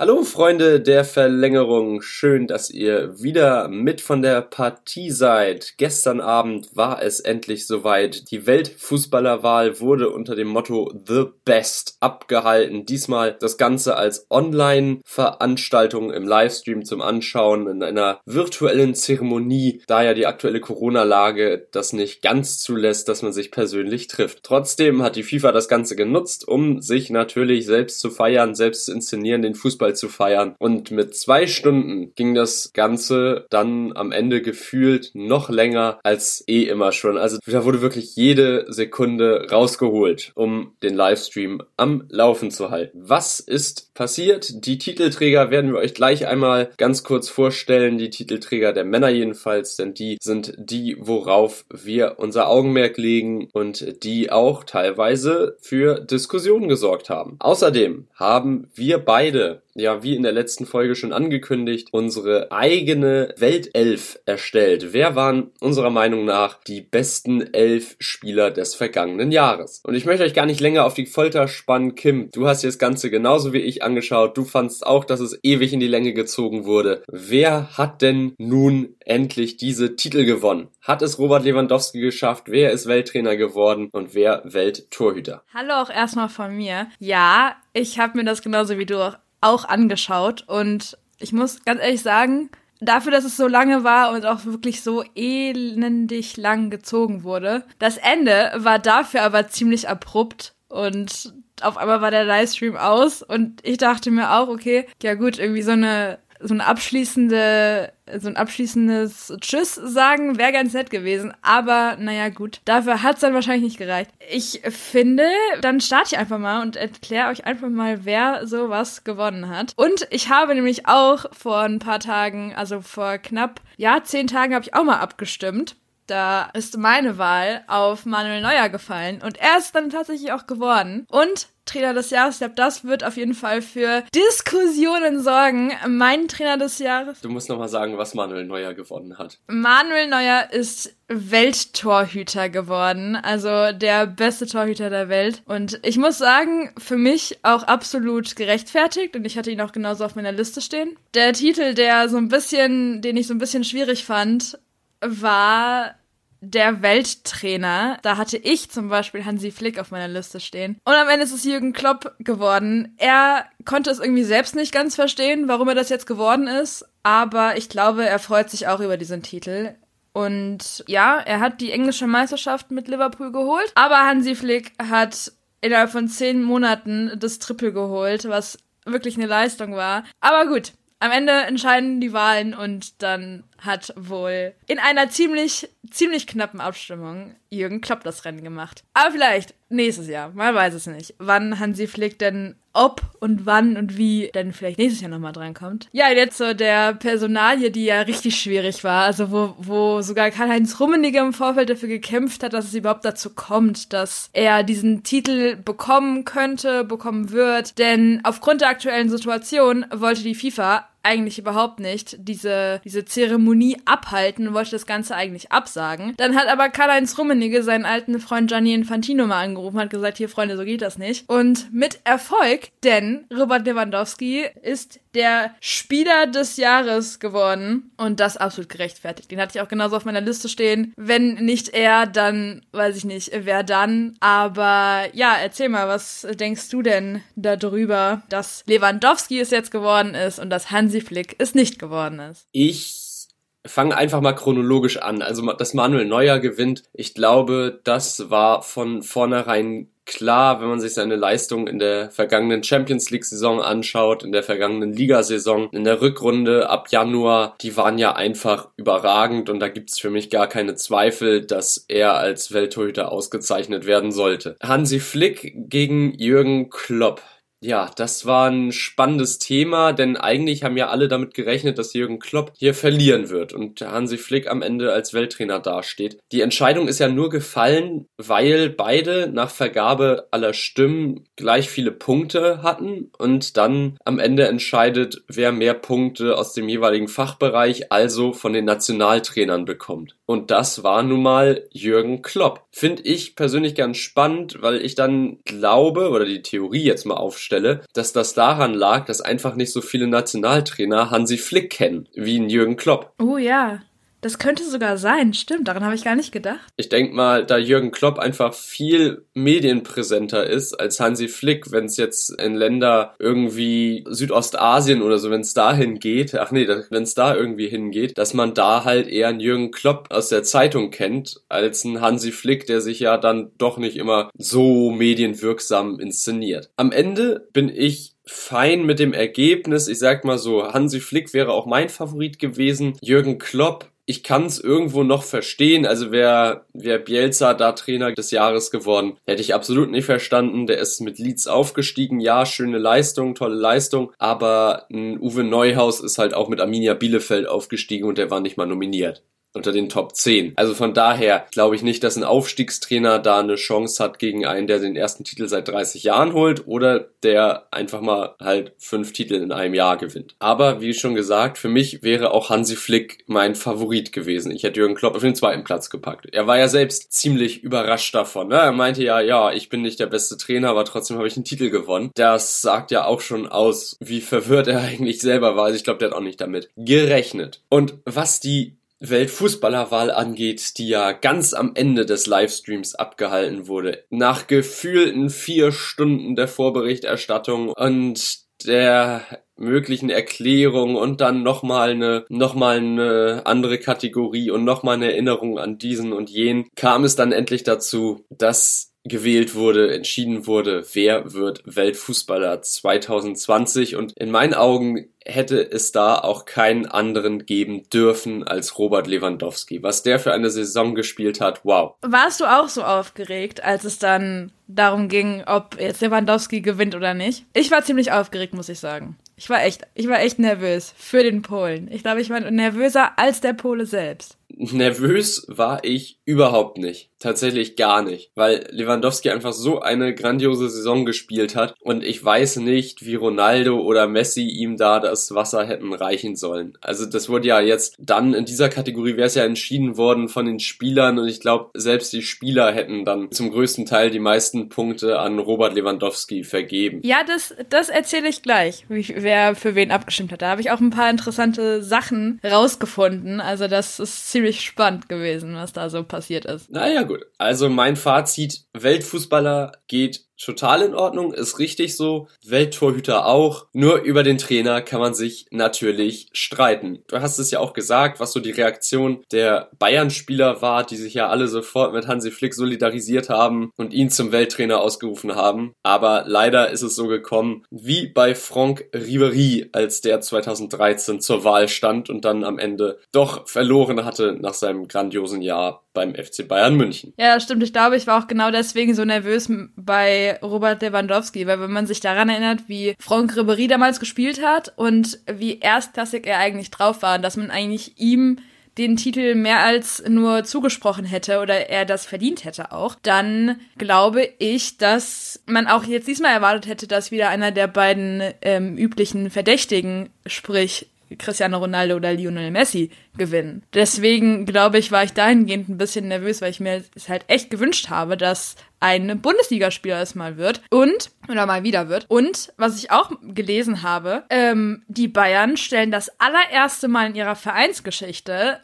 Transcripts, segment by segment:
Hallo Freunde der Verlängerung, schön, dass ihr wieder mit von der Partie seid. Gestern Abend war es endlich soweit. Die Weltfußballerwahl wurde unter dem Motto The Best abgehalten. Diesmal das Ganze als Online-Veranstaltung im Livestream zum Anschauen in einer virtuellen Zeremonie, da ja die aktuelle Corona-Lage das nicht ganz zulässt, dass man sich persönlich trifft. Trotzdem hat die FIFA das Ganze genutzt, um sich natürlich selbst zu feiern, selbst zu inszenieren, den Fußball Fußball zu feiern. Und mit zwei Stunden ging das Ganze dann am Ende gefühlt noch länger als eh immer schon. Also da wurde wirklich jede Sekunde rausgeholt, um den Livestream am Laufen zu halten. Was ist passiert? Die Titelträger werden wir euch gleich einmal ganz kurz vorstellen. Die Titelträger der Männer jedenfalls, denn die sind die, worauf wir unser Augenmerk legen und die auch teilweise für Diskussionen gesorgt haben. Außerdem haben wir beide ja, wie in der letzten Folge schon angekündigt, unsere eigene Weltelf erstellt. Wer waren unserer Meinung nach die besten elf Spieler des vergangenen Jahres? Und ich möchte euch gar nicht länger auf die Folter spannen. Kim, du hast dir das Ganze genauso wie ich angeschaut. Du fandst auch, dass es ewig in die Länge gezogen wurde. Wer hat denn nun endlich diese Titel gewonnen? Hat es Robert Lewandowski geschafft? Wer ist Welttrainer geworden? Und wer Welttorhüter? Hallo auch erstmal von mir. Ja, ich habe mir das genauso wie du auch angeschaut und ich muss ganz ehrlich sagen, dafür, dass es so lange war und auch wirklich so elendig lang gezogen wurde, das Ende war dafür aber ziemlich abrupt und auf einmal war der Livestream aus und ich dachte mir auch, okay, ja gut, irgendwie so eine so eine abschließende, so ein abschließendes Tschüss sagen wäre ganz nett gewesen. Aber naja, gut. Dafür hat's dann wahrscheinlich nicht gereicht. Ich finde, dann starte ich einfach mal und erkläre euch einfach mal, wer sowas gewonnen hat. Und ich habe nämlich auch vor ein paar Tagen, also vor knapp, ja, zehn Tagen habe ich auch mal abgestimmt. Da ist meine Wahl auf Manuel Neuer gefallen und er ist dann tatsächlich auch geworden. Und Trainer des Jahres. Ich glaube, das wird auf jeden Fall für Diskussionen sorgen. Mein Trainer des Jahres. Du musst nochmal sagen, was Manuel Neuer gewonnen hat. Manuel Neuer ist Welttorhüter geworden, also der beste Torhüter der Welt. Und ich muss sagen, für mich auch absolut gerechtfertigt und ich hatte ihn auch genauso auf meiner Liste stehen. Der Titel, der so ein bisschen, den ich so ein bisschen schwierig fand, war der Welttrainer. Da hatte ich zum Beispiel Hansi Flick auf meiner Liste stehen. Und am Ende ist es Jürgen Klopp geworden. Er konnte es irgendwie selbst nicht ganz verstehen, warum er das jetzt geworden ist. Aber ich glaube, er freut sich auch über diesen Titel. Und ja, er hat die englische Meisterschaft mit Liverpool geholt. Aber Hansi Flick hat innerhalb von zehn Monaten das Triple geholt, was wirklich eine Leistung war. Aber gut, am Ende entscheiden die Wahlen und dann hat wohl in einer ziemlich, ziemlich knappen Abstimmung Jürgen Klopp das Rennen gemacht. Aber vielleicht nächstes Jahr, man weiß es nicht, wann Hansi Flick denn ob und wann und wie denn vielleicht nächstes Jahr nochmal drankommt. Ja, jetzt so der Personalie, die ja richtig schwierig war, also wo, wo sogar Karl-Heinz Rummenigge im Vorfeld dafür gekämpft hat, dass es überhaupt dazu kommt, dass er diesen Titel bekommen könnte, bekommen wird. Denn aufgrund der aktuellen Situation wollte die FIFA eigentlich überhaupt nicht diese, diese Zeremonie abhalten und wollte das Ganze eigentlich absagen. Dann hat aber Karl-Heinz Rummenigge seinen alten Freund Gianni Infantino mal angerufen, hat gesagt, hier Freunde, so geht das nicht. Und mit Erfolg, denn Robert Lewandowski ist der Spieler des Jahres geworden und das absolut gerechtfertigt. Den hatte ich auch genauso auf meiner Liste stehen. Wenn nicht er, dann weiß ich nicht, wer dann. Aber ja, erzähl mal, was denkst du denn darüber, dass Lewandowski es jetzt geworden ist und dass Hansi Flick es nicht geworden ist? Ich fange einfach mal chronologisch an. Also, dass Manuel Neuer gewinnt, ich glaube, das war von vornherein klar, wenn man sich seine Leistung in der vergangenen Champions League Saison anschaut, in der vergangenen Ligasaison, in der Rückrunde ab Januar, die waren ja einfach überragend und da gibt's für mich gar keine Zweifel, dass er als Welttorhüter ausgezeichnet werden sollte. Hansi Flick gegen Jürgen Klopp. Ja, das war ein spannendes Thema, denn eigentlich haben ja alle damit gerechnet, dass Jürgen Klopp hier verlieren wird und Hansi Flick am Ende als Welttrainer dasteht. Die Entscheidung ist ja nur gefallen, weil beide nach Vergabe aller Stimmen gleich viele Punkte hatten und dann am Ende entscheidet, wer mehr Punkte aus dem jeweiligen Fachbereich, also von den Nationaltrainern bekommt. Und das war nun mal Jürgen Klopp. Finde ich persönlich ganz spannend, weil ich dann glaube, oder die Theorie jetzt mal aufstelle, dass das daran lag, dass einfach nicht so viele Nationaltrainer Hansi Flick kennen, wie Jürgen Klopp. Oh ja. Das könnte sogar sein, stimmt, daran habe ich gar nicht gedacht. Ich denke mal, da Jürgen Klopp einfach viel medienpräsenter ist als Hansi Flick, wenn es jetzt in Länder irgendwie Südostasien oder so, wenn es dahin geht, ach nee, wenn es da irgendwie hingeht, dass man da halt eher einen Jürgen Klopp aus der Zeitung kennt, als einen Hansi Flick, der sich ja dann doch nicht immer so medienwirksam inszeniert. Am Ende bin ich fein mit dem Ergebnis. Ich sag mal so, Hansi Flick wäre auch mein Favorit gewesen. Jürgen Klopp ich kann es irgendwo noch verstehen. Also wäre wär Bielsa da Trainer des Jahres geworden, hätte ich absolut nicht verstanden. Der ist mit Leeds aufgestiegen. Ja, schöne Leistung, tolle Leistung. Aber ein Uwe Neuhaus ist halt auch mit Arminia Bielefeld aufgestiegen und der war nicht mal nominiert unter den Top 10. Also von daher glaube ich nicht, dass ein Aufstiegstrainer da eine Chance hat gegen einen, der den ersten Titel seit 30 Jahren holt oder der einfach mal halt fünf Titel in einem Jahr gewinnt. Aber wie schon gesagt, für mich wäre auch Hansi Flick mein Favorit gewesen. Ich hätte Jürgen Klopp auf den zweiten Platz gepackt. Er war ja selbst ziemlich überrascht davon. Ne? Er meinte ja, ja, ich bin nicht der beste Trainer, aber trotzdem habe ich einen Titel gewonnen. Das sagt ja auch schon aus, wie verwirrt er eigentlich selber war. Also ich glaube, der hat auch nicht damit gerechnet. Und was die Weltfußballerwahl angeht, die ja ganz am Ende des Livestreams abgehalten wurde. Nach gefühlten vier Stunden der Vorberichterstattung und der möglichen Erklärung und dann nochmal eine, nochmal eine andere Kategorie und nochmal eine Erinnerung an diesen und jenen, kam es dann endlich dazu, dass gewählt wurde, entschieden wurde, wer wird Weltfußballer 2020 und in meinen Augen hätte es da auch keinen anderen geben dürfen als Robert Lewandowski. Was der für eine Saison gespielt hat, wow. Warst du auch so aufgeregt, als es dann darum ging, ob jetzt Lewandowski gewinnt oder nicht? Ich war ziemlich aufgeregt, muss ich sagen. Ich war echt, ich war echt nervös für den Polen. Ich glaube, ich war nervöser als der Pole selbst. Nervös war ich überhaupt nicht. Tatsächlich gar nicht. Weil Lewandowski einfach so eine grandiose Saison gespielt hat und ich weiß nicht, wie Ronaldo oder Messi ihm da das Wasser hätten reichen sollen. Also das wurde ja jetzt dann in dieser Kategorie wäre es ja entschieden worden von den Spielern und ich glaube, selbst die Spieler hätten dann zum größten Teil die meisten Punkte an Robert Lewandowski vergeben. Ja, das, das erzähle ich gleich, wer für wen abgestimmt hat. Da habe ich auch ein paar interessante Sachen rausgefunden. Also das ist ziemlich spannend gewesen, was da so passiert ist. Naja, gut. Also mein Fazit, Weltfußballer geht total in Ordnung, ist richtig so. Welttorhüter auch. Nur über den Trainer kann man sich natürlich streiten. Du hast es ja auch gesagt, was so die Reaktion der Bayern-Spieler war, die sich ja alle sofort mit Hansi Flick solidarisiert haben und ihn zum Welttrainer ausgerufen haben. Aber leider ist es so gekommen, wie bei Franck Ribery, als der 2013 zur Wahl stand und dann am Ende doch verloren hatte nach seinem grandiosen Jahr beim FC Bayern München. Ja, stimmt. Ich glaube, ich war auch genau deswegen so nervös bei Robert Lewandowski, weil wenn man sich daran erinnert, wie Franck Ribéry damals gespielt hat und wie erstklassig er eigentlich drauf war, dass man eigentlich ihm den Titel mehr als nur zugesprochen hätte oder er das verdient hätte auch, dann glaube ich, dass man auch jetzt diesmal erwartet hätte, dass wieder einer der beiden ähm, üblichen Verdächtigen, sprich Cristiano Ronaldo oder Lionel Messi gewinnen. Deswegen glaube ich, war ich dahingehend ein bisschen nervös, weil ich mir es halt echt gewünscht habe, dass ein Bundesligaspieler es mal wird und oder mal wieder wird. Und was ich auch gelesen habe, ähm, die Bayern stellen das allererste Mal in ihrer Vereinsgeschichte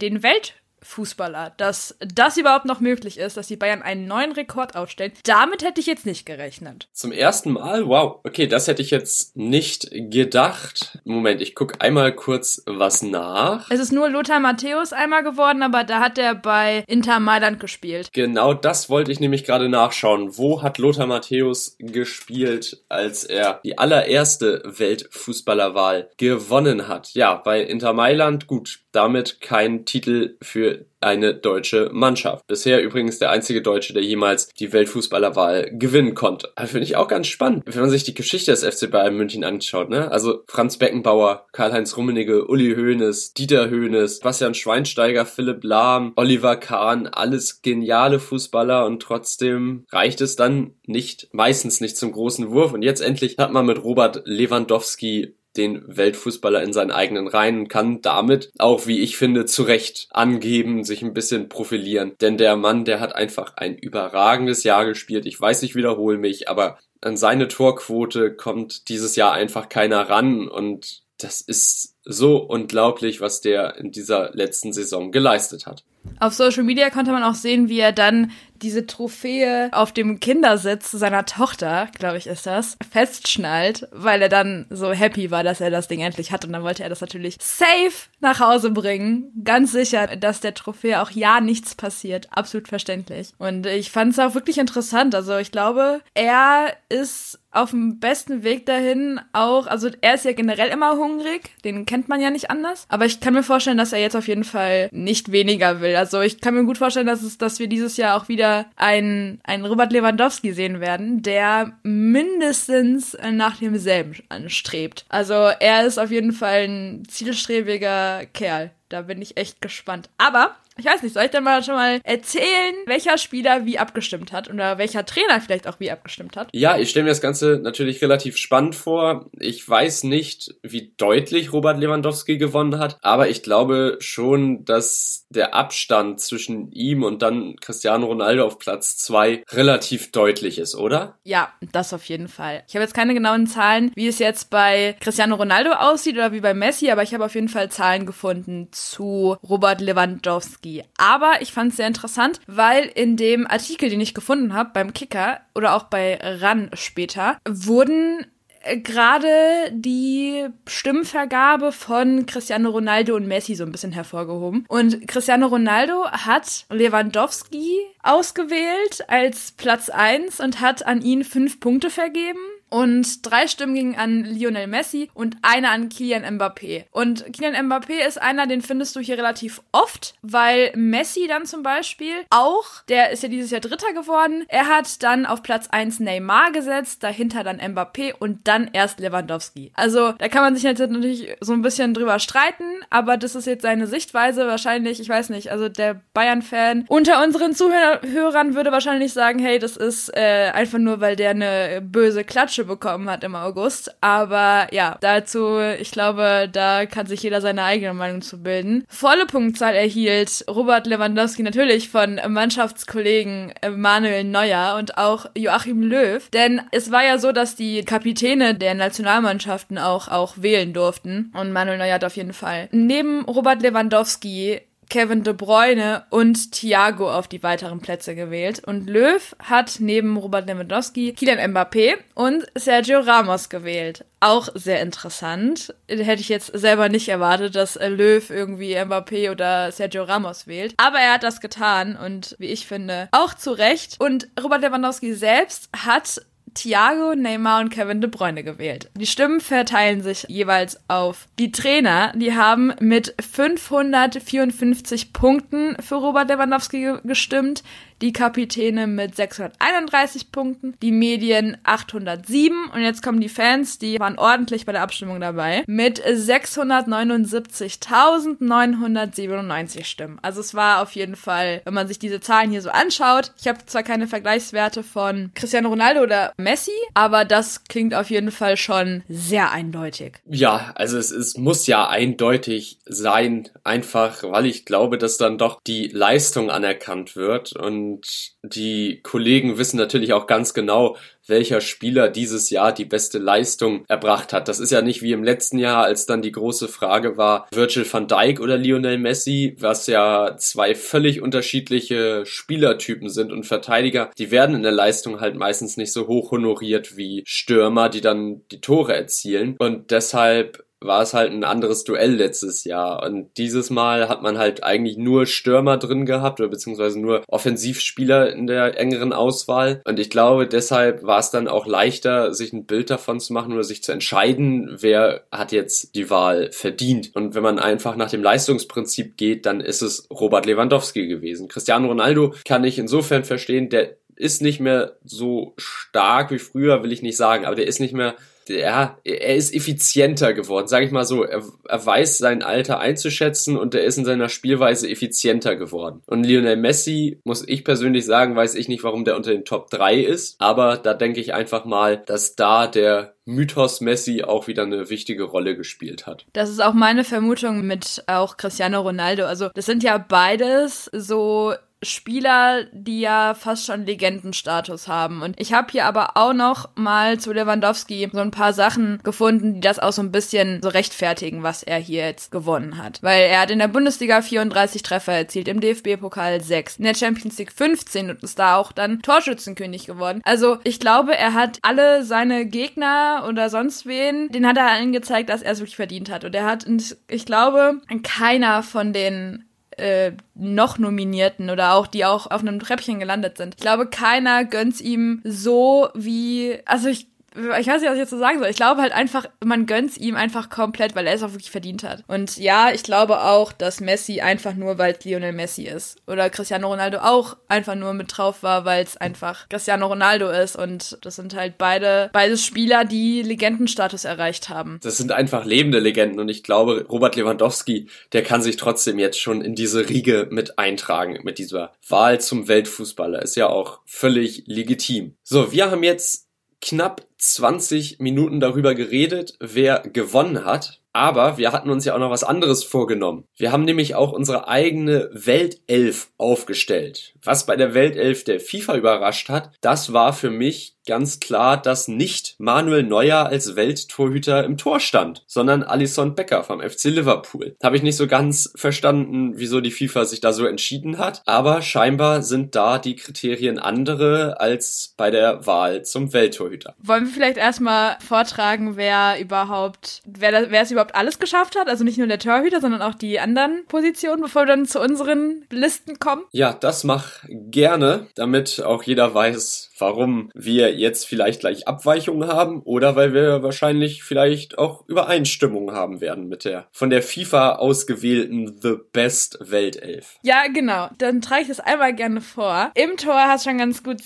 den Welt Fußballer, dass das überhaupt noch möglich ist, dass die Bayern einen neuen Rekord aufstellen. Damit hätte ich jetzt nicht gerechnet. Zum ersten Mal? Wow. Okay, das hätte ich jetzt nicht gedacht. Moment, ich gucke einmal kurz was nach. Es ist nur Lothar Matthäus einmal geworden, aber da hat er bei Inter Mailand gespielt. Genau das wollte ich nämlich gerade nachschauen. Wo hat Lothar Matthäus gespielt, als er die allererste Weltfußballerwahl gewonnen hat? Ja, bei Inter Mailand, gut, damit kein Titel für eine deutsche Mannschaft. Bisher übrigens der einzige Deutsche, der jemals die Weltfußballerwahl gewinnen konnte. Also finde ich auch ganz spannend, wenn man sich die Geschichte des FC Bayern München anschaut. Ne? Also Franz Beckenbauer, Karl-Heinz Rummenigge, Uli Hoeneß, Dieter Hoeneß, Bastian Schweinsteiger, Philipp Lahm, Oliver Kahn, alles geniale Fußballer und trotzdem reicht es dann nicht, meistens nicht zum großen Wurf. Und jetzt endlich hat man mit Robert Lewandowski den Weltfußballer in seinen eigenen Reihen und kann damit auch, wie ich finde, zu Recht angeben, sich ein bisschen profilieren. Denn der Mann, der hat einfach ein überragendes Jahr gespielt. Ich weiß, ich wiederhole mich, aber an seine Torquote kommt dieses Jahr einfach keiner ran und das ist so unglaublich, was der in dieser letzten Saison geleistet hat. Auf Social Media konnte man auch sehen, wie er dann diese Trophäe auf dem Kindersitz seiner Tochter, glaube ich, ist das, festschnallt, weil er dann so happy war, dass er das Ding endlich hat. Und dann wollte er das natürlich safe nach Hause bringen. Ganz sicher, dass der Trophäe auch ja nichts passiert. Absolut verständlich. Und ich fand es auch wirklich interessant. Also ich glaube, er ist auf dem besten Weg dahin auch, also er ist ja generell immer hungrig, den kennt man ja nicht anders, aber ich kann mir vorstellen, dass er jetzt auf jeden Fall nicht weniger will. Also ich kann mir gut vorstellen, dass es, dass wir dieses Jahr auch wieder einen, einen Robert Lewandowski sehen werden, der mindestens nach demselben anstrebt. Also er ist auf jeden Fall ein zielstrebiger Kerl. Da bin ich echt gespannt. Aber ich weiß nicht, soll ich denn mal schon mal erzählen, welcher Spieler wie abgestimmt hat oder welcher Trainer vielleicht auch wie abgestimmt hat? Ja, ich stelle mir das Ganze natürlich relativ spannend vor. Ich weiß nicht, wie deutlich Robert Lewandowski gewonnen hat, aber ich glaube schon, dass der Abstand zwischen ihm und dann Cristiano Ronaldo auf Platz zwei relativ deutlich ist, oder? Ja, das auf jeden Fall. Ich habe jetzt keine genauen Zahlen, wie es jetzt bei Cristiano Ronaldo aussieht oder wie bei Messi, aber ich habe auf jeden Fall Zahlen gefunden zu Robert Lewandowski. Nowitzki. Aber ich fand es sehr interessant, weil in dem Artikel, den ich gefunden habe beim Kicker oder auch bei RAN später, wurden äh, gerade die Stimmvergabe von Cristiano Ronaldo und Messi so ein bisschen hervorgehoben. Und Cristiano Ronaldo hat Lewandowski ausgewählt als Platz 1 und hat an ihn fünf Punkte vergeben. Und drei Stimmen gingen an Lionel Messi und eine an Kylian Mbappé. Und Kylian Mbappé ist einer, den findest du hier relativ oft, weil Messi dann zum Beispiel auch, der ist ja dieses Jahr Dritter geworden, er hat dann auf Platz 1 Neymar gesetzt, dahinter dann Mbappé und dann erst Lewandowski. Also da kann man sich jetzt natürlich so ein bisschen drüber streiten, aber das ist jetzt seine Sichtweise wahrscheinlich, ich weiß nicht, also der Bayern-Fan unter unseren Zuhörern würde wahrscheinlich sagen, hey, das ist äh, einfach nur, weil der eine böse Klatsche Klatsche bekommen hat im August. Aber ja, dazu, ich glaube, da kann sich jeder seine eigene Meinung zu bilden. Volle Punktzahl erhielt Robert Lewandowski natürlich von Mannschaftskollegen Manuel Neuer und auch Joachim Löw. Denn es war ja so, dass die Kapitäne der Nationalmannschaften auch, auch wählen durften. Und Manuel Neuer hat auf jeden Fall neben Robert Lewandowski Kevin De Bruyne und Thiago auf die weiteren Plätze gewählt. Und Löw hat neben Robert Lewandowski Kylian Mbappé und Sergio Ramos gewählt. Auch sehr interessant. Hätte ich jetzt selber nicht erwartet, dass Löw irgendwie Mbappé oder Sergio Ramos wählt. Aber er hat das getan und wie ich finde, auch zu Recht. Und Robert Lewandowski selbst hat Thiago, Neymar und Kevin De Bruyne gewählt. Die Stimmen verteilen sich jeweils auf die Trainer. Die haben mit 554 Punkten für Robert Lewandowski gestimmt die Kapitäne mit 631 Punkten, die Medien 807 und jetzt kommen die Fans, die waren ordentlich bei der Abstimmung dabei, mit 679.997 Stimmen. Also es war auf jeden Fall, wenn man sich diese Zahlen hier so anschaut, ich habe zwar keine Vergleichswerte von Cristiano Ronaldo oder Messi, aber das klingt auf jeden Fall schon sehr eindeutig. Ja, also es, es muss ja eindeutig sein, einfach weil ich glaube, dass dann doch die Leistung anerkannt wird und und die Kollegen wissen natürlich auch ganz genau, welcher Spieler dieses Jahr die beste Leistung erbracht hat. Das ist ja nicht wie im letzten Jahr, als dann die große Frage war, Virgil van Dijk oder Lionel Messi, was ja zwei völlig unterschiedliche Spielertypen sind und Verteidiger, die werden in der Leistung halt meistens nicht so hoch honoriert wie Stürmer, die dann die Tore erzielen. Und deshalb war es halt ein anderes Duell letztes Jahr. Und dieses Mal hat man halt eigentlich nur Stürmer drin gehabt oder beziehungsweise nur Offensivspieler in der engeren Auswahl. Und ich glaube, deshalb war es dann auch leichter, sich ein Bild davon zu machen oder sich zu entscheiden, wer hat jetzt die Wahl verdient. Und wenn man einfach nach dem Leistungsprinzip geht, dann ist es Robert Lewandowski gewesen. Cristiano Ronaldo kann ich insofern verstehen, der ist nicht mehr so stark wie früher, will ich nicht sagen, aber der ist nicht mehr ja, er ist effizienter geworden, sage ich mal so. Er, er weiß sein Alter einzuschätzen und er ist in seiner Spielweise effizienter geworden. Und Lionel Messi, muss ich persönlich sagen, weiß ich nicht, warum der unter den Top 3 ist, aber da denke ich einfach mal, dass da der Mythos Messi auch wieder eine wichtige Rolle gespielt hat. Das ist auch meine Vermutung mit auch Cristiano Ronaldo. Also das sind ja beides so Spieler, die ja fast schon Legendenstatus haben. Und ich habe hier aber auch noch mal zu Lewandowski so ein paar Sachen gefunden, die das auch so ein bisschen so rechtfertigen, was er hier jetzt gewonnen hat. Weil er hat in der Bundesliga 34 Treffer erzielt, im DFB-Pokal 6, in der Champions League 15 und ist da auch dann Torschützenkönig geworden. Also ich glaube, er hat alle seine Gegner oder sonst wen, den hat er allen gezeigt, dass er es wirklich verdient hat. Und er hat, ich glaube, keiner von den äh, noch Nominierten oder auch die auch auf einem Treppchen gelandet sind. Ich glaube, keiner gönnt's ihm so wie, also ich ich weiß nicht, was ich jetzt so sagen soll. Ich glaube halt einfach, man gönnt's ihm einfach komplett, weil er es auch wirklich verdient hat. Und ja, ich glaube auch, dass Messi einfach nur, weil es Lionel Messi ist. Oder Cristiano Ronaldo auch einfach nur mit drauf war, weil es einfach Cristiano Ronaldo ist. Und das sind halt beide, beide Spieler, die Legendenstatus erreicht haben. Das sind einfach lebende Legenden. Und ich glaube, Robert Lewandowski, der kann sich trotzdem jetzt schon in diese Riege mit eintragen, mit dieser Wahl zum Weltfußballer. Ist ja auch völlig legitim. So, wir haben jetzt knapp 20 Minuten darüber geredet, wer gewonnen hat. Aber wir hatten uns ja auch noch was anderes vorgenommen. Wir haben nämlich auch unsere eigene Weltelf aufgestellt. Was bei der Weltelf der FIFA überrascht hat, das war für mich ganz klar, dass nicht Manuel Neuer als Welttorhüter im Tor stand, sondern Alisson Becker vom FC Liverpool. Habe ich nicht so ganz verstanden, wieso die FIFA sich da so entschieden hat, aber scheinbar sind da die Kriterien andere als bei der Wahl zum Welttorhüter. Wollen wir vielleicht erstmal vortragen, wer überhaupt, wer, wer es überhaupt alles geschafft hat? Also nicht nur der Torhüter, sondern auch die anderen Positionen, bevor wir dann zu unseren Listen kommen? Ja, das mach gerne, damit auch jeder weiß, warum wir jetzt vielleicht gleich Abweichungen haben oder weil wir wahrscheinlich vielleicht auch Übereinstimmungen haben werden mit der von der FIFA ausgewählten The Best Weltelf. Ja, genau. Dann trage ich das einmal gerne vor. Im Tor hast du schon ganz gut,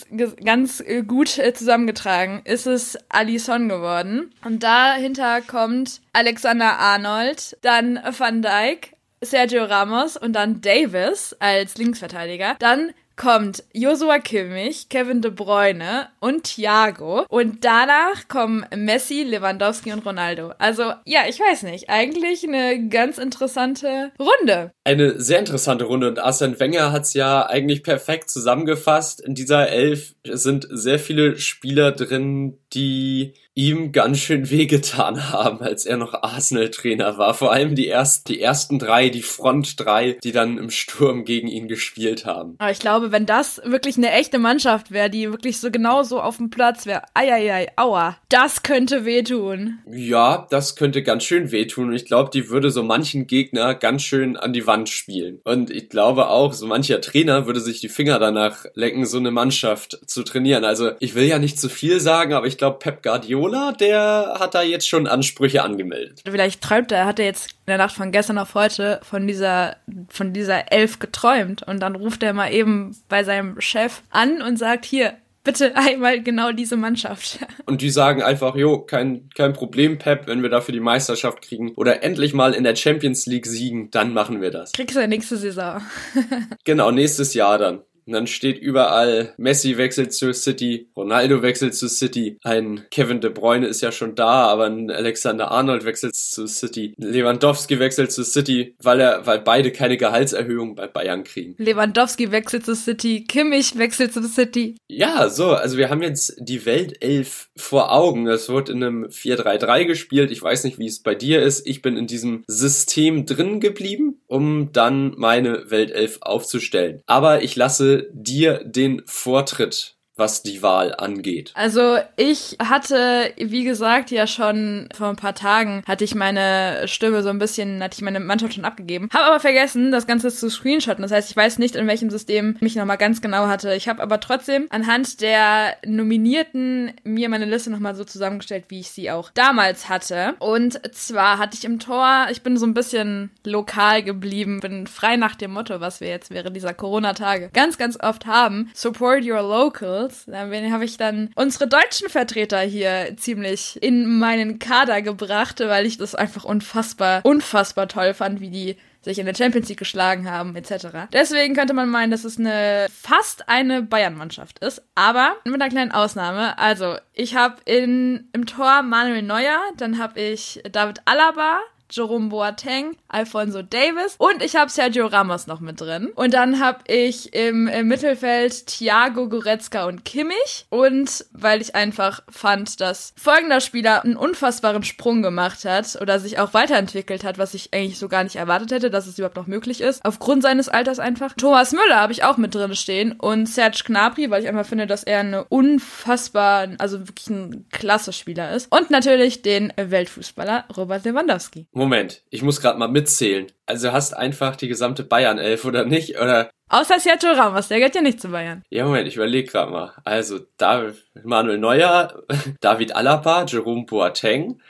ganz äh, gut äh, zusammengetragen. Ist es Alisson geworden. Und dahinter kommt Alexander Arnold, dann Van Dijk, Sergio Ramos und dann Davis als Linksverteidiger. Dann kommt Joshua Kimmich, Kevin De Bruyne und Thiago. Und danach kommen Messi, Lewandowski und Ronaldo. Also, ja, ich weiß nicht. Eigentlich eine ganz interessante Runde. Eine sehr interessante Runde. Und Arsene Wenger hat es ja eigentlich perfekt zusammengefasst. In dieser Elf sind sehr viele Spieler drin, die ihm ganz schön wehgetan haben, als er noch Arsenal-Trainer war. Vor allem die ersten, die ersten drei, die Front drei, die dann im Sturm gegen ihn gespielt haben. Aber ich glaube, wenn das wirklich eine echte Mannschaft wäre, die wirklich so genau so auf dem Platz wäre, eieiei, aua, das könnte wehtun. Ja, das könnte ganz schön wehtun. Und ich glaube, die würde so manchen Gegner ganz schön an die Wand spielen. Und ich glaube auch, so mancher Trainer würde sich die Finger danach lecken, so eine Mannschaft zu trainieren. Also ich will ja nicht zu viel sagen, aber ich glaube, Pep Guardiola Guardiola, der hat da jetzt schon Ansprüche angemeldet. Vielleicht träumt er, hat er jetzt in der Nacht von gestern auf heute von dieser, von dieser Elf geträumt und dann ruft er mal eben bei seinem Chef an und sagt, hier, bitte einmal genau diese Mannschaft. Und die sagen einfach, jo, kein, kein Problem, Pep, wenn wir dafür die Meisterschaft kriegen oder endlich mal in der Champions League siegen, dann machen wir das. Kriegst du nächste Saison. genau, nächstes Jahr dann. Und dann steht überall, Messi wechselt zu City, Ronaldo wechselt zu City, ein Kevin De Bruyne ist ja schon da, aber ein Alexander Arnold wechselt zu City, Lewandowski wechselt zu City, weil er, weil beide keine Gehaltserhöhung bei Bayern kriegen. Lewandowski wechselt zu City, Kimmich wechselt zu City. Ja, so, also wir haben jetzt die Weltelf vor Augen. Es wird in einem 4-3-3 gespielt. Ich weiß nicht, wie es bei dir ist. Ich bin in diesem System drin geblieben, um dann meine Weltelf aufzustellen. Aber ich lasse dir den Vortritt was die Wahl angeht? Also ich hatte, wie gesagt, ja schon vor ein paar Tagen hatte ich meine Stimme so ein bisschen, hatte ich meine Mannschaft schon abgegeben. Habe aber vergessen, das Ganze zu screenshotten. Das heißt, ich weiß nicht, in welchem System mich nochmal ganz genau hatte. Ich habe aber trotzdem anhand der Nominierten mir meine Liste nochmal so zusammengestellt, wie ich sie auch damals hatte. Und zwar hatte ich im Tor, ich bin so ein bisschen lokal geblieben, bin frei nach dem Motto, was wir jetzt während dieser Corona-Tage ganz, ganz oft haben. Support your local Royals. Da habe ich dann unsere deutschen Vertreter hier ziemlich in meinen Kader gebracht, weil ich das einfach unfassbar, unfassbar toll fand, wie die sich in der Champions League geschlagen haben, etc. Deswegen könnte man meinen, dass es eine fast eine Bayern-Mannschaft ist, aber mit einer kleinen Ausnahme. Also, ich habe in im Tor Manuel Neuer, dann habe ich David Alaba, Jerome Boateng, Alfonso Davis und ich habe Sergio Ramos noch mit drin. Und dann habe ich im, im, Mittelfeld Thiago Goretzka und Kimmich. Und weil ich einfach fand, dass folgender Spieler einen unfassbaren Sprung gemacht hat oder sich auch weiterentwickelt hat, was ich eigentlich so gar nicht erwartet hätte, dass es überhaupt noch möglich ist. Aufgrund seines Alters einfach. Thomas Müller habe ich auch mit drin stehen und Serge Gnabry, weil ich einfach finde, dass er eine unfassbar, also wirklich ein klasse Spieler ist. Und natürlich den Weltfußballer Robert Lewandowski. Moment, ich muss gerade mal mitzählen. Also hast einfach die gesamte Bayern-Elf oder nicht? Oder? Außer Sergio Ramos, der gehört ja nicht zu Bayern. Ja, Moment, ich überlege gerade mal. Also David, Manuel Neuer, David Alaba, Jerome Boateng,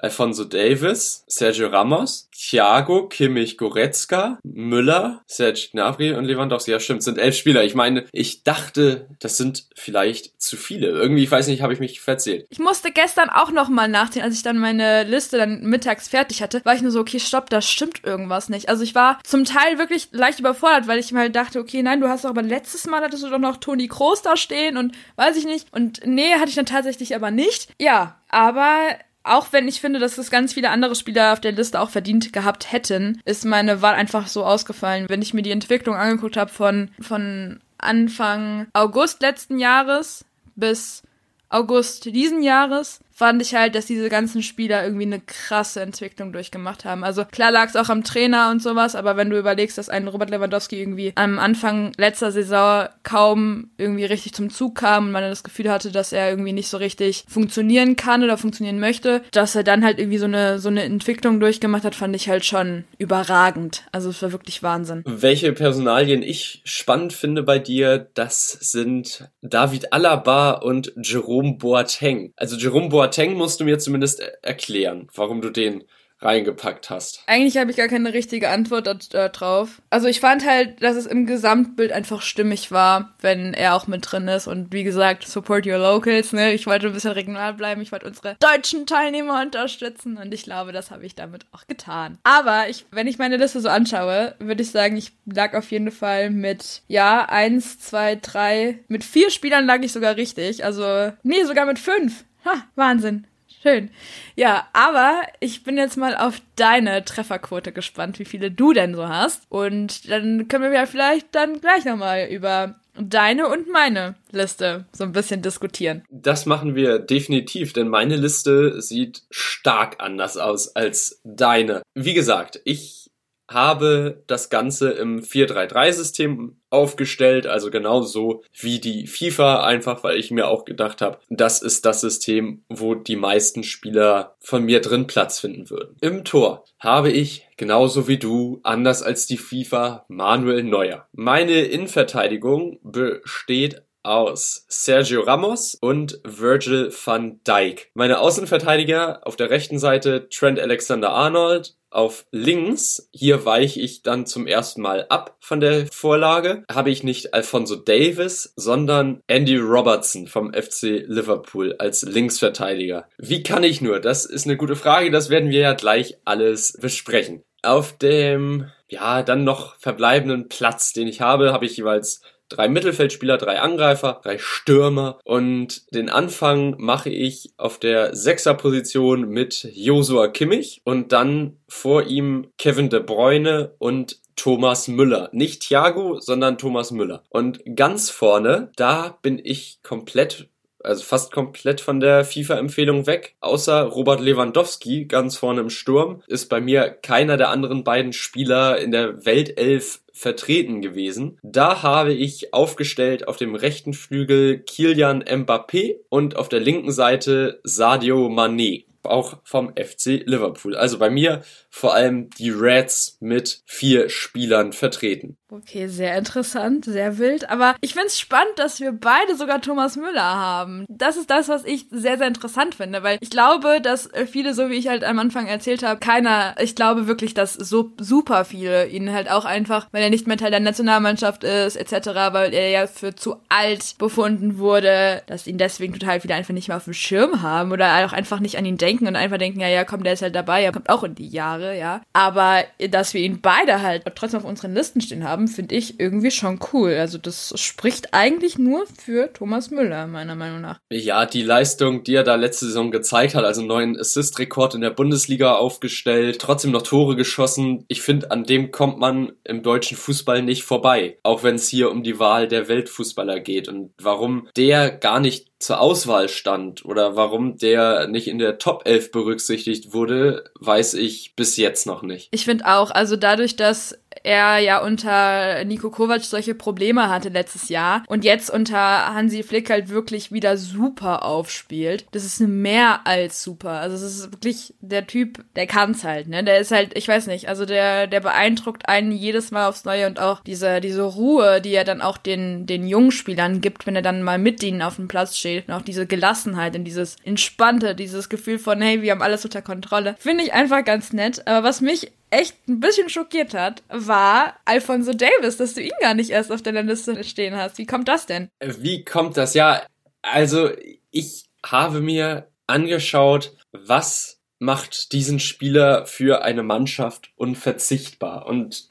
Alfonso Davis, Sergio Ramos, Thiago, Kimmich, Goretzka, Müller, Serge Gnabry und Lewandowski. Ja, stimmt, sind elf Spieler. Ich meine, ich dachte, das sind vielleicht zu viele. Irgendwie, ich weiß nicht, habe ich mich verzählt. Ich musste gestern auch nochmal nachdenken, als ich dann meine Liste dann mittags fertig hatte, war ich nur so, okay, stopp, da stimmt irgendwas nicht. Also ich war zum Teil wirklich leicht überfordert, weil ich mir halt dachte, okay, nein, du hast doch aber letztes Mal hattest du doch noch Toni Kroos da stehen und weiß ich nicht. Und nee, hatte ich dann tatsächlich aber nicht. Ja, aber auch wenn ich finde, dass es ganz viele andere Spieler auf der Liste auch verdient gehabt hätten, ist meine Wahl einfach so ausgefallen. Wenn ich mir die Entwicklung angeguckt habe von, von Anfang August letzten Jahres bis August diesen Jahres, fand ich halt, dass diese ganzen Spieler irgendwie eine krasse Entwicklung durchgemacht haben. Also klar lag es auch am Trainer und sowas, aber wenn du überlegst, dass ein Robert Lewandowski irgendwie am Anfang letzter Saison kaum irgendwie richtig zum Zug kam und man das Gefühl hatte, dass er irgendwie nicht so richtig funktionieren kann oder funktionieren möchte, dass er dann halt irgendwie so eine, so eine Entwicklung durchgemacht hat, fand ich halt schon überragend. Also es war wirklich Wahnsinn. Welche Personalien ich spannend finde bei dir, das sind David Alaba und Jerome Boateng. Also Jerome Boateng Boateng musst du mir zumindest erklären, warum du den reingepackt hast. Eigentlich habe ich gar keine richtige Antwort darauf. Also ich fand halt, dass es im Gesamtbild einfach stimmig war, wenn er auch mit drin ist. Und wie gesagt, support your locals, ne? Ich wollte ein bisschen regional bleiben. Ich wollte unsere deutschen Teilnehmer unterstützen. Und ich glaube, das habe ich damit auch getan. Aber ich, wenn ich meine Liste so anschaue, würde ich sagen, ich lag auf jeden Fall mit, ja, eins, zwei, drei, mit vier Spielern lag ich sogar richtig. Also, nee, sogar mit fünf. Ha, Wahnsinn. Schön. Ja, aber ich bin jetzt mal auf deine Trefferquote gespannt, wie viele du denn so hast. Und dann können wir ja vielleicht dann gleich nochmal über deine und meine Liste so ein bisschen diskutieren. Das machen wir definitiv, denn meine Liste sieht stark anders aus als deine. Wie gesagt, ich habe das Ganze im 4-3-3-System aufgestellt, also genauso wie die FIFA, einfach weil ich mir auch gedacht habe, das ist das System, wo die meisten Spieler von mir drin Platz finden würden. Im Tor habe ich, genauso wie du, anders als die FIFA, Manuel Neuer. Meine Innenverteidigung besteht aus Sergio Ramos und Virgil van Dijk. Meine Außenverteidiger auf der rechten Seite Trent Alexander-Arnold, auf links, hier weiche ich dann zum ersten Mal ab von der Vorlage, habe ich nicht Alfonso Davis, sondern Andy Robertson vom FC Liverpool als Linksverteidiger. Wie kann ich nur? Das ist eine gute Frage, das werden wir ja gleich alles besprechen. Auf dem, ja, dann noch verbleibenden Platz, den ich habe, habe ich jeweils drei Mittelfeldspieler, drei Angreifer, drei Stürmer und den Anfang mache ich auf der Sechserposition mit Josua Kimmich und dann vor ihm Kevin De Bruyne und Thomas Müller. Nicht Thiago, sondern Thomas Müller. Und ganz vorne, da bin ich komplett also fast komplett von der FIFA-Empfehlung weg. Außer Robert Lewandowski ganz vorne im Sturm ist bei mir keiner der anderen beiden Spieler in der Weltelf vertreten gewesen. Da habe ich aufgestellt auf dem rechten Flügel Kilian Mbappé und auf der linken Seite Sadio Mané auch vom FC Liverpool. Also bei mir vor allem die Reds mit vier Spielern vertreten. Okay, sehr interessant, sehr wild. Aber ich finde es spannend, dass wir beide sogar Thomas Müller haben. Das ist das, was ich sehr, sehr interessant finde, weil ich glaube, dass viele, so wie ich halt am Anfang erzählt habe, keiner, ich glaube wirklich, dass so super viele ihn halt auch einfach, weil er nicht mehr Teil der Nationalmannschaft ist, etc., weil er ja für zu alt befunden wurde, dass ihn deswegen total viele einfach nicht mehr auf dem Schirm haben oder auch einfach nicht an ihn denken und einfach denken, ja, ja, komm, der ist halt dabei, er kommt auch in die Jahre, ja. Aber dass wir ihn beide halt trotzdem auf unseren Listen stehen haben, finde ich irgendwie schon cool. Also das spricht eigentlich nur für Thomas Müller, meiner Meinung nach. Ja, die Leistung, die er da letzte Saison gezeigt hat, also einen neuen Assist-Rekord in der Bundesliga aufgestellt, trotzdem noch Tore geschossen. Ich finde, an dem kommt man im deutschen Fußball nicht vorbei. Auch wenn es hier um die Wahl der Weltfußballer geht. Und warum der gar nicht zur Auswahl stand oder warum der nicht in der Top 11 berücksichtigt wurde, weiß ich bis jetzt noch nicht. Ich finde auch, also dadurch, dass er ja unter Nico Kovac solche Probleme hatte letztes Jahr und jetzt unter Hansi Flick halt wirklich wieder super aufspielt. Das ist mehr als super. Also es ist wirklich der Typ, der kann's halt, ne? Der ist halt, ich weiß nicht, also der der beeindruckt einen jedes Mal aufs neue und auch diese diese Ruhe, die er dann auch den den jungen Spielern gibt, wenn er dann mal mit ihnen auf dem Platz steht und auch diese Gelassenheit und dieses entspannte, dieses Gefühl von hey, wir haben alles unter Kontrolle. Finde ich einfach ganz nett, aber was mich echt ein bisschen schockiert hat, war Alfonso Davis, dass du ihn gar nicht erst auf deiner Liste stehen hast. Wie kommt das denn? Wie kommt das? Ja, also ich habe mir angeschaut, was macht diesen Spieler für eine Mannschaft unverzichtbar. Und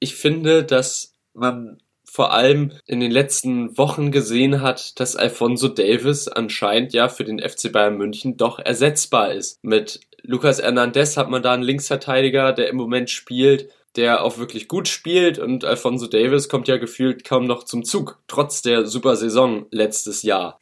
ich finde, dass man vor allem in den letzten Wochen gesehen hat, dass Alfonso Davis anscheinend ja für den FC Bayern München doch ersetzbar ist. Mit Lucas Hernandez hat man da einen Linksverteidiger, der im Moment spielt, der auch wirklich gut spielt und Alfonso Davis kommt ja gefühlt kaum noch zum Zug, trotz der super Saison letztes Jahr.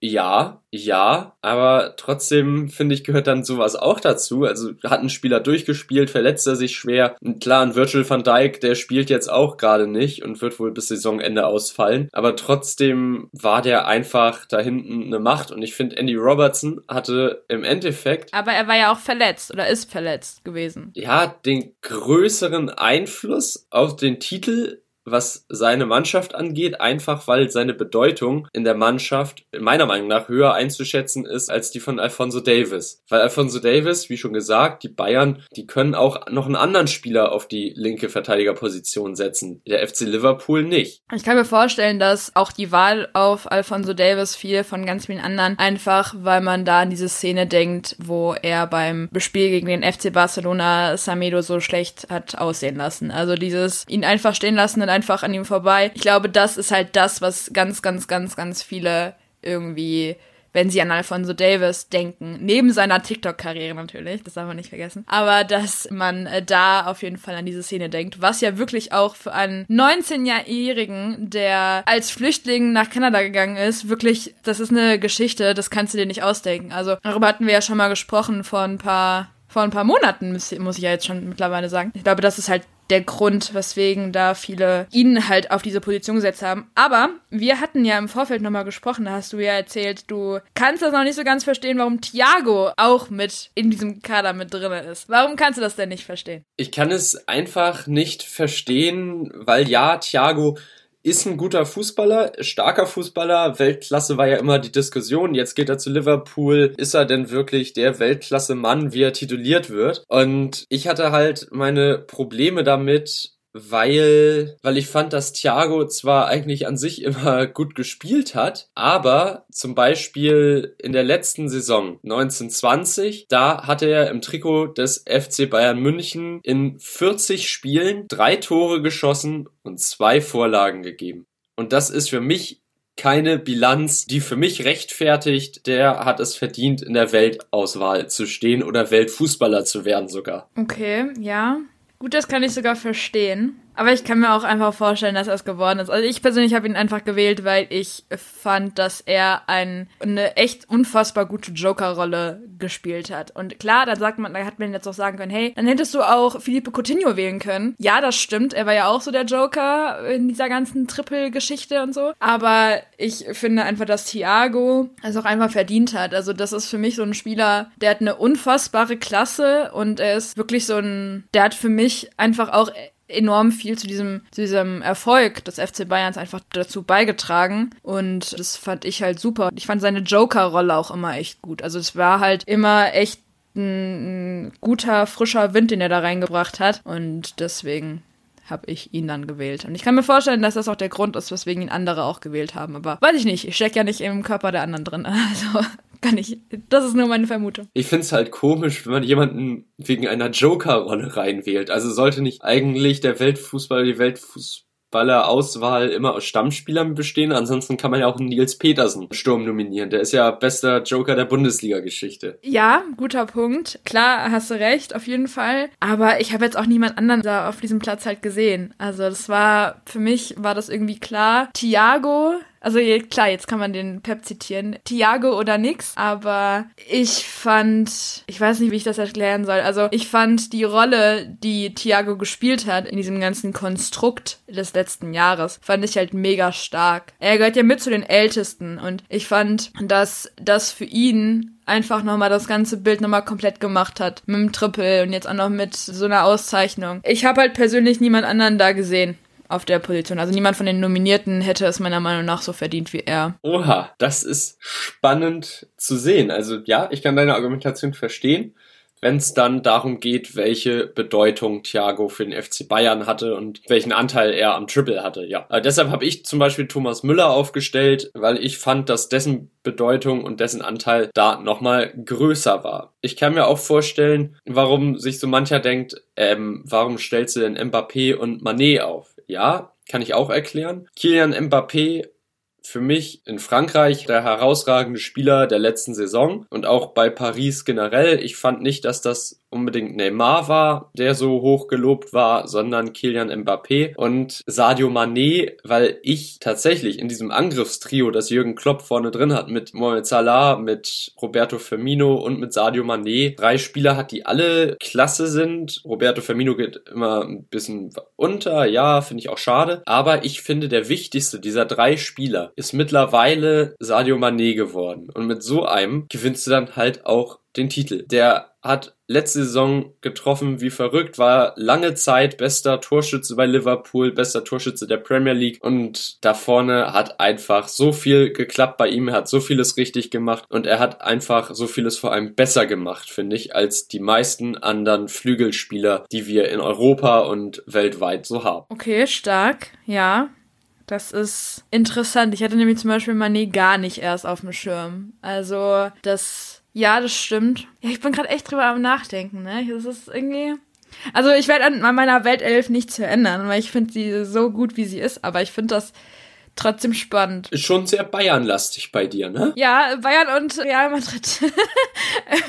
Ja, ja, aber trotzdem finde ich, gehört dann sowas auch dazu. Also hat ein Spieler durchgespielt, verletzt er sich schwer. Und klar, ein Virgil van Dijk, der spielt jetzt auch gerade nicht und wird wohl bis Saisonende ausfallen. Aber trotzdem war der einfach da hinten eine Macht. Und ich finde, Andy Robertson hatte im Endeffekt. Aber er war ja auch verletzt oder ist verletzt gewesen. Ja, den größeren Einfluss auf den Titel was seine Mannschaft angeht, einfach weil seine Bedeutung in der Mannschaft meiner Meinung nach höher einzuschätzen ist als die von Alfonso Davis. Weil Alfonso Davis, wie schon gesagt, die Bayern, die können auch noch einen anderen Spieler auf die linke Verteidigerposition setzen. Der FC Liverpool nicht. Ich kann mir vorstellen, dass auch die Wahl auf Alfonso Davis fiel von ganz vielen anderen, einfach weil man da an diese Szene denkt, wo er beim Spiel gegen den FC Barcelona Samedo so schlecht hat aussehen lassen. Also dieses ihn einfach stehen lassen einfach an ihm vorbei. Ich glaube, das ist halt das, was ganz, ganz, ganz, ganz viele irgendwie wenn sie an Alfonso Davis denken, neben seiner TikTok-Karriere natürlich, das darf man nicht vergessen, aber dass man äh, da auf jeden Fall an diese Szene denkt, was ja wirklich auch für einen 19-Jährigen, der als Flüchtling nach Kanada gegangen ist, wirklich, das ist eine Geschichte, das kannst du dir nicht ausdenken. Also darüber hatten wir ja schon mal gesprochen vor ein paar vor ein paar Monaten, muss ich ja jetzt schon mittlerweile sagen. Ich glaube, das ist halt der Grund, weswegen da viele ihn halt auf diese Position gesetzt haben. Aber wir hatten ja im Vorfeld nochmal gesprochen, da hast du ja erzählt, du kannst das noch nicht so ganz verstehen, warum Thiago auch mit in diesem Kader mit drin ist. Warum kannst du das denn nicht verstehen? Ich kann es einfach nicht verstehen, weil ja, Thiago ist ein guter Fußballer, starker Fußballer. Weltklasse war ja immer die Diskussion. Jetzt geht er zu Liverpool. Ist er denn wirklich der Weltklasse-Mann, wie er tituliert wird? Und ich hatte halt meine Probleme damit, weil, weil ich fand, dass Thiago zwar eigentlich an sich immer gut gespielt hat, aber zum Beispiel in der letzten Saison 1920, da hatte er im Trikot des FC Bayern München in 40 Spielen drei Tore geschossen und zwei Vorlagen gegeben. Und das ist für mich keine Bilanz, die für mich rechtfertigt, der hat es verdient, in der Weltauswahl zu stehen oder Weltfußballer zu werden sogar. Okay, ja. Gut, das kann ich sogar verstehen. Aber ich kann mir auch einfach vorstellen, dass er es geworden ist. Also ich persönlich habe ihn einfach gewählt, weil ich fand, dass er ein, eine echt unfassbar gute Joker-Rolle gespielt hat. Und klar, da sagt man, da hat man jetzt auch sagen können, hey, dann hättest du auch Felipe Coutinho wählen können. Ja, das stimmt. Er war ja auch so der Joker in dieser ganzen Triple-Geschichte und so. Aber ich finde einfach, dass Thiago es auch einfach verdient hat. Also das ist für mich so ein Spieler, der hat eine unfassbare Klasse und er ist wirklich so ein, der hat für mich einfach auch enorm viel zu diesem, zu diesem Erfolg des FC Bayerns einfach dazu beigetragen. Und das fand ich halt super. Ich fand seine Joker-Rolle auch immer echt gut. Also es war halt immer echt ein, guter, frischer Wind, den er da reingebracht hat. Und deswegen habe ich ihn dann gewählt. Und ich kann mir vorstellen, dass das auch der Grund ist, weswegen ihn andere auch gewählt haben. Aber weiß ich nicht. Ich stecke ja nicht im Körper der anderen drin. Also kann ich. Das ist nur meine Vermutung. Ich finde es halt komisch, wenn man jemanden wegen einer Joker-Rolle reinwählt. Also sollte nicht eigentlich der Weltfußball, die Weltfußball Auswahl immer aus Stammspielern bestehen. Ansonsten kann man ja auch einen Nils Petersen Sturm nominieren. Der ist ja bester Joker der Bundesliga-Geschichte. Ja, guter Punkt. Klar, hast du recht, auf jeden Fall. Aber ich habe jetzt auch niemand anderen da auf diesem Platz halt gesehen. Also das war, für mich war das irgendwie klar. Thiago also klar, jetzt kann man den Pep zitieren. Thiago oder nix. Aber ich fand, ich weiß nicht, wie ich das erklären soll. Also ich fand die Rolle, die Thiago gespielt hat in diesem ganzen Konstrukt des letzten Jahres, fand ich halt mega stark. Er gehört ja mit zu den Ältesten und ich fand, dass das für ihn einfach nochmal das ganze Bild nochmal komplett gemacht hat. Mit dem Triple und jetzt auch noch mit so einer Auszeichnung. Ich habe halt persönlich niemand anderen da gesehen auf der Position. Also niemand von den Nominierten hätte es meiner Meinung nach so verdient wie er. Oha, das ist spannend zu sehen. Also ja, ich kann deine Argumentation verstehen wenn es dann darum geht, welche Bedeutung Thiago für den FC Bayern hatte und welchen Anteil er am Triple hatte. Ja, äh, deshalb habe ich zum Beispiel Thomas Müller aufgestellt, weil ich fand, dass dessen Bedeutung und dessen Anteil da nochmal größer war. Ich kann mir auch vorstellen, warum sich so mancher denkt, ähm, warum stellst du denn Mbappé und Manet auf? Ja, kann ich auch erklären. Kilian Mbappé für mich in Frankreich der herausragende Spieler der letzten Saison und auch bei Paris generell. Ich fand nicht, dass das unbedingt Neymar war, der so hoch gelobt war, sondern Kilian Mbappé und Sadio Mané, weil ich tatsächlich in diesem Angriffstrio, das Jürgen Klopp vorne drin hat, mit Mohamed Salah, mit Roberto Firmino und mit Sadio Mané, drei Spieler hat, die alle klasse sind. Roberto Firmino geht immer ein bisschen unter, ja, finde ich auch schade, aber ich finde, der wichtigste dieser drei Spieler ist mittlerweile Sadio Mané geworden. Und mit so einem gewinnst du dann halt auch den Titel. Der hat letzte Saison getroffen wie verrückt, war lange Zeit bester Torschütze bei Liverpool, bester Torschütze der Premier League und da vorne hat einfach so viel geklappt bei ihm, er hat so vieles richtig gemacht und er hat einfach so vieles vor allem besser gemacht, finde ich, als die meisten anderen Flügelspieler, die wir in Europa und weltweit so haben. Okay, stark, ja. Das ist interessant. Ich hatte nämlich zum Beispiel Mané gar nicht erst auf dem Schirm. Also, das, ja, das stimmt. Ja, ich bin gerade echt drüber am Nachdenken, ne? Das ist irgendwie. Also, ich werde an meiner Weltelf nichts verändern, weil ich finde sie so gut, wie sie ist, aber ich finde das trotzdem spannend. Ist schon sehr Bayern-lastig bei dir, ne? Ja, Bayern und Real Madrid.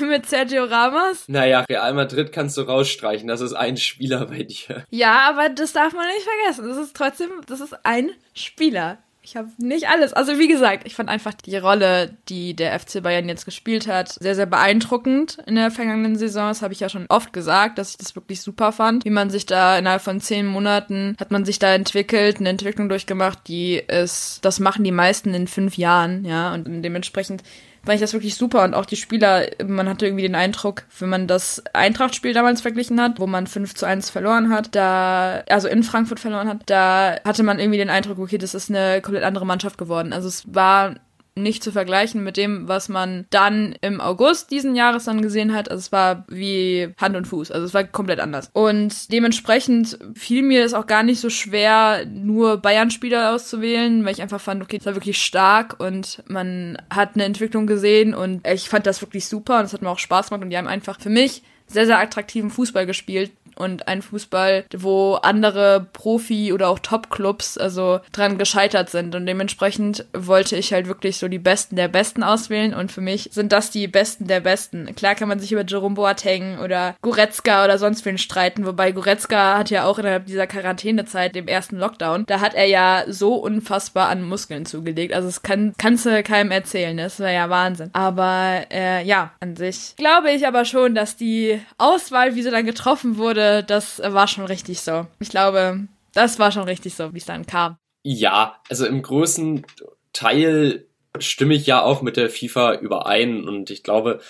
Mit Sergio Ramos. Naja, Real Madrid kannst du rausstreichen. Das ist ein Spieler bei dir. Ja, aber das darf man nicht vergessen. Das ist trotzdem, das ist ein Spieler. Ich habe nicht alles. Also wie gesagt, ich fand einfach die Rolle, die der FC Bayern jetzt gespielt hat, sehr, sehr beeindruckend in der vergangenen Saison. Das habe ich ja schon oft gesagt, dass ich das wirklich super fand. Wie man sich da innerhalb von zehn Monaten hat man sich da entwickelt, eine Entwicklung durchgemacht, die ist, das machen die meisten in fünf Jahren, ja. Und dementsprechend fand ich das wirklich super und auch die Spieler, man hatte irgendwie den Eindruck, wenn man das Eintracht-Spiel damals verglichen hat, wo man 5 zu 1 verloren hat, da, also in Frankfurt verloren hat, da hatte man irgendwie den Eindruck, okay, das ist eine komplett andere Mannschaft geworden. Also es war nicht zu vergleichen mit dem, was man dann im August diesen Jahres dann gesehen hat. Also es war wie Hand und Fuß. Also es war komplett anders. Und dementsprechend fiel mir es auch gar nicht so schwer, nur Bayern-Spieler auszuwählen, weil ich einfach fand, okay, das war wirklich stark und man hat eine Entwicklung gesehen und ich fand das wirklich super und es hat mir auch Spaß gemacht und die haben einfach für mich sehr, sehr attraktiven Fußball gespielt, und ein Fußball, wo andere Profi- oder auch Top-Clubs also dran gescheitert sind. Und dementsprechend wollte ich halt wirklich so die Besten der Besten auswählen und für mich sind das die Besten der Besten. Klar kann man sich über Jerome Boateng oder Goretzka oder sonst wen streiten, wobei Goretzka hat ja auch innerhalb dieser Quarantänezeit, dem ersten Lockdown, da hat er ja so unfassbar an Muskeln zugelegt. Also es kann, kannst du keinem erzählen, das war ja Wahnsinn. Aber äh, ja, an sich glaube ich aber schon, dass die Auswahl, wie sie dann getroffen wurde, das war schon richtig so. Ich glaube, das war schon richtig so, wie es dann kam. Ja, also im großen Teil stimme ich ja auch mit der FIFA überein und ich glaube,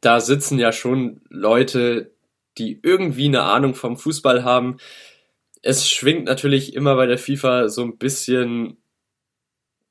da sitzen ja schon Leute, die irgendwie eine Ahnung vom Fußball haben. Es schwingt natürlich immer bei der FIFA so ein bisschen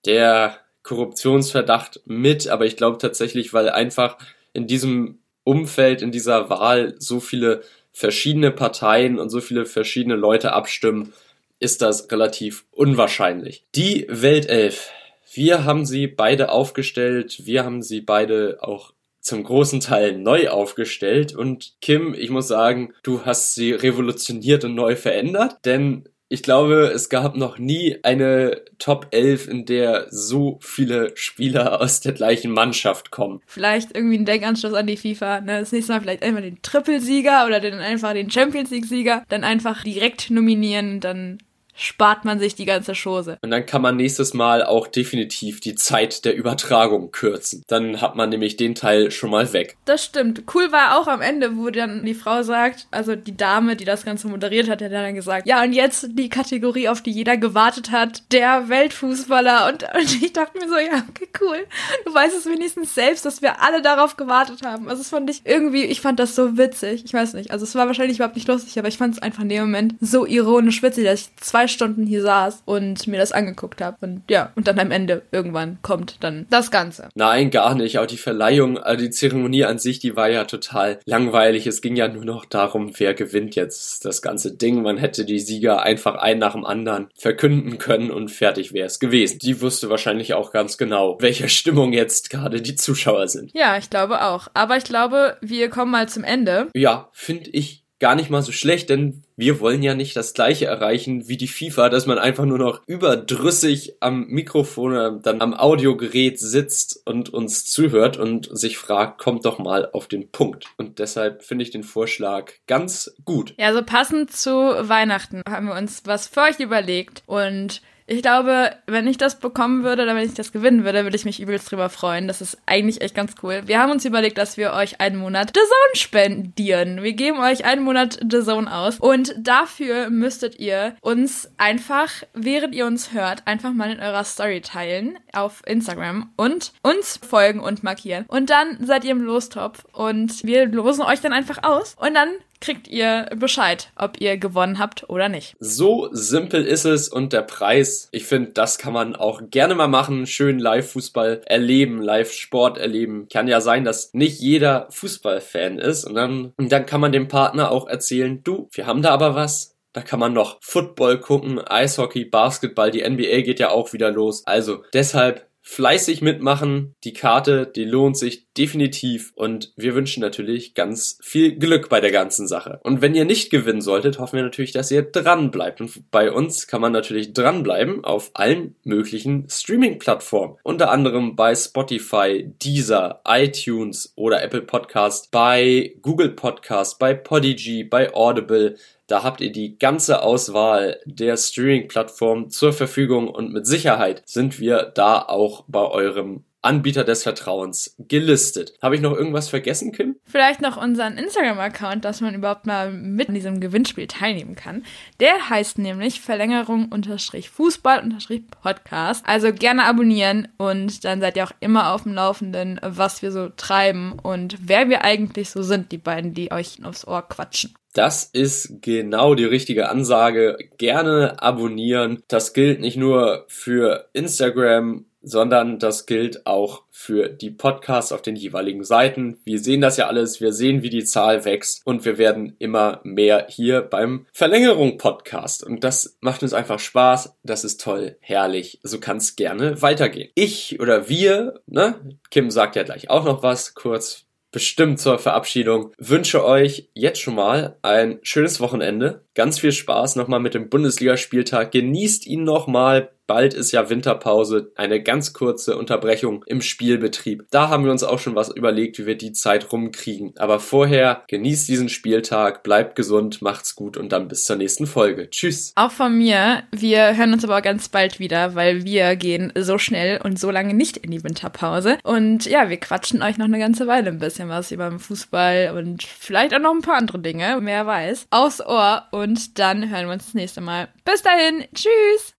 der Korruptionsverdacht mit, aber ich glaube tatsächlich, weil einfach in diesem Umfeld, in dieser Wahl so viele verschiedene Parteien und so viele verschiedene Leute abstimmen, ist das relativ unwahrscheinlich. Die Weltelf. Wir haben sie beide aufgestellt. Wir haben sie beide auch zum großen Teil neu aufgestellt. Und Kim, ich muss sagen, du hast sie revolutioniert und neu verändert, denn ich glaube, es gab noch nie eine Top 11, in der so viele Spieler aus der gleichen Mannschaft kommen. Vielleicht irgendwie ein Denkanschluss an die FIFA. Ne? Das nächste Mal vielleicht einfach den Trippelsieger oder den, einfach den Champions League-Sieger dann einfach direkt nominieren. Dann spart man sich die ganze Chose. Und dann kann man nächstes Mal auch definitiv die Zeit der Übertragung kürzen. Dann hat man nämlich den Teil schon mal weg. Das stimmt. Cool war auch am Ende, wo dann die Frau sagt, also die Dame, die das Ganze moderiert hat, hat dann gesagt, ja, und jetzt die Kategorie, auf die jeder gewartet hat, der Weltfußballer. Und, und ich dachte mir so, ja, okay, cool. Du weißt es wenigstens selbst, dass wir alle darauf gewartet haben. Also das fand ich irgendwie, ich fand das so witzig. Ich weiß nicht. Also es war wahrscheinlich überhaupt nicht lustig, aber ich fand es einfach in dem Moment so ironisch witzig, dass ich zwei zwei Stunden hier saß und mir das angeguckt habe. Und ja, und dann am Ende irgendwann kommt dann das Ganze. Nein, gar nicht. Auch die Verleihung, also die Zeremonie an sich, die war ja total langweilig. Es ging ja nur noch darum, wer gewinnt jetzt das ganze Ding. Man hätte die Sieger einfach ein nach dem anderen verkünden können und fertig wäre es gewesen. Die wusste wahrscheinlich auch ganz genau, welcher Stimmung jetzt gerade die Zuschauer sind. Ja, ich glaube auch. Aber ich glaube, wir kommen mal zum Ende. Ja, finde ich gar nicht mal so schlecht, denn wir wollen ja nicht das gleiche erreichen wie die FIFA, dass man einfach nur noch überdrüssig am Mikrofon oder dann am Audiogerät sitzt und uns zuhört und sich fragt, kommt doch mal auf den Punkt. Und deshalb finde ich den Vorschlag ganz gut. Ja, so passend zu Weihnachten haben wir uns was für euch überlegt und ich glaube, wenn ich das bekommen würde oder wenn ich das gewinnen würde, würde ich mich übelst drüber freuen. Das ist eigentlich echt ganz cool. Wir haben uns überlegt, dass wir euch einen Monat The Zone spendieren. Wir geben euch einen Monat The Zone aus und dafür müsstet ihr uns einfach, während ihr uns hört, einfach mal in eurer Story teilen auf Instagram und uns folgen und markieren. Und dann seid ihr im Lostopf und wir losen euch dann einfach aus und dann kriegt ihr Bescheid, ob ihr gewonnen habt oder nicht. So simpel ist es und der Preis, ich finde, das kann man auch gerne mal machen. Schön Live-Fußball erleben, Live-Sport erleben. Kann ja sein, dass nicht jeder Fußballfan ist und dann, und dann kann man dem Partner auch erzählen, du, wir haben da aber was. Da kann man noch Football gucken, Eishockey, Basketball, die NBA geht ja auch wieder los. Also deshalb fleißig mitmachen. Die Karte, die lohnt sich definitiv und wir wünschen natürlich ganz viel Glück bei der ganzen Sache. Und wenn ihr nicht gewinnen solltet, hoffen wir natürlich, dass ihr dran bleibt. Und bei uns kann man natürlich dranbleiben auf allen möglichen Streaming-Plattformen. Unter anderem bei Spotify, Deezer, iTunes oder Apple Podcast, bei Google Podcast, bei Podigy, bei Audible, da habt ihr die ganze Auswahl der Streaming-Plattformen zur Verfügung und mit Sicherheit sind wir da auch bei eurem Anbieter des Vertrauens gelistet. Habe ich noch irgendwas vergessen, Kim? Vielleicht noch unseren Instagram-Account, dass man überhaupt mal mit in diesem Gewinnspiel teilnehmen kann. Der heißt nämlich Verlängerung unterstrich Fußball unterstrich Podcast. Also gerne abonnieren und dann seid ihr auch immer auf dem Laufenden, was wir so treiben und wer wir eigentlich so sind, die beiden, die euch aufs Ohr quatschen. Das ist genau die richtige Ansage. Gerne abonnieren. Das gilt nicht nur für Instagram, sondern das gilt auch für die Podcasts auf den jeweiligen Seiten. Wir sehen das ja alles, wir sehen, wie die Zahl wächst und wir werden immer mehr hier beim Verlängerung Podcast und das macht uns einfach Spaß, das ist toll, herrlich, so kann es gerne weitergehen. Ich oder wir, ne, Kim sagt ja gleich auch noch was kurz bestimmt zur Verabschiedung. Wünsche euch jetzt schon mal ein schönes Wochenende. Ganz viel Spaß nochmal mit dem Bundesligaspieltag. Genießt ihn nochmal. Bald ist ja Winterpause, eine ganz kurze Unterbrechung im Spielbetrieb. Da haben wir uns auch schon was überlegt, wie wir die Zeit rumkriegen. Aber vorher genießt diesen Spieltag, bleibt gesund, macht's gut und dann bis zur nächsten Folge. Tschüss. Auch von mir. Wir hören uns aber ganz bald wieder, weil wir gehen so schnell und so lange nicht in die Winterpause. Und ja, wir quatschen euch noch eine ganze Weile ein bisschen was über den Fußball und vielleicht auch noch ein paar andere Dinge, wer weiß. Aus Ohr und dann hören wir uns das nächste Mal. Bis dahin. Tschüss.